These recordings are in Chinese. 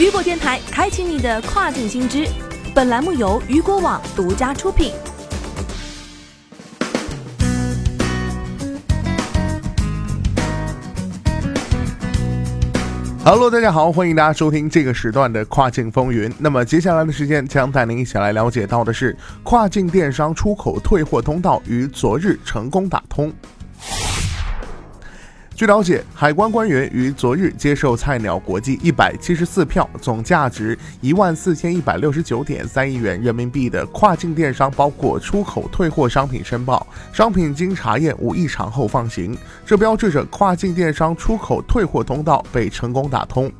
雨果电台开启你的跨境新知。本栏目由雨果网独家出品。Hello，大家好，欢迎大家收听这个时段的跨境风云。那么接下来的时间将带您一起来了解到的是跨境电商出口退货通道于昨日成功打通。据了解，海关官员于昨日接受菜鸟国际一百七十四票，总价值一万四千一百六十九点三亿元人民币的跨境电商包括出口退货商品申报，商品经查验无异常后放行，这标志着跨境电商出口退货通道被成功打通。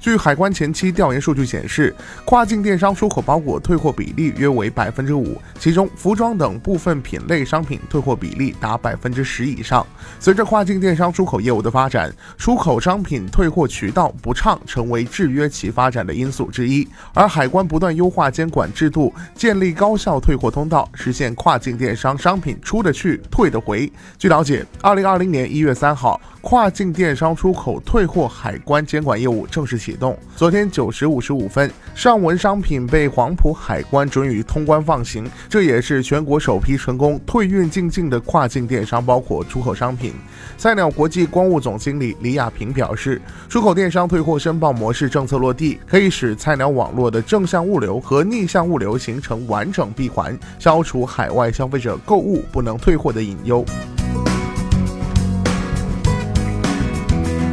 据海关前期调研数据显示，跨境电商出口包裹退货比例约为百分之五，其中服装等部分品类商品退货比例达百分之十以上。随着跨境电商出口业务的发展，出口商品退货渠道不畅成为制约其发展的因素之一。而海关不断优化监管制度，建立高效退货通道，实现跨境电商商品出得去、退得回。据了解，二零二零年一月三号，跨境电商出口退货海关监管业务正式启动。昨天九时五十五分，上文商品被黄埔海关准予通关放行，这也是全国首批成功退运进境的跨境电商包括出口商品。菜鸟国际光务总经理李亚平表示，出口电商退货申报模式政策落地，可以使菜鸟网络的正向物流和逆向物流形成完整闭环，消除海外消费者购物不能退货的隐忧。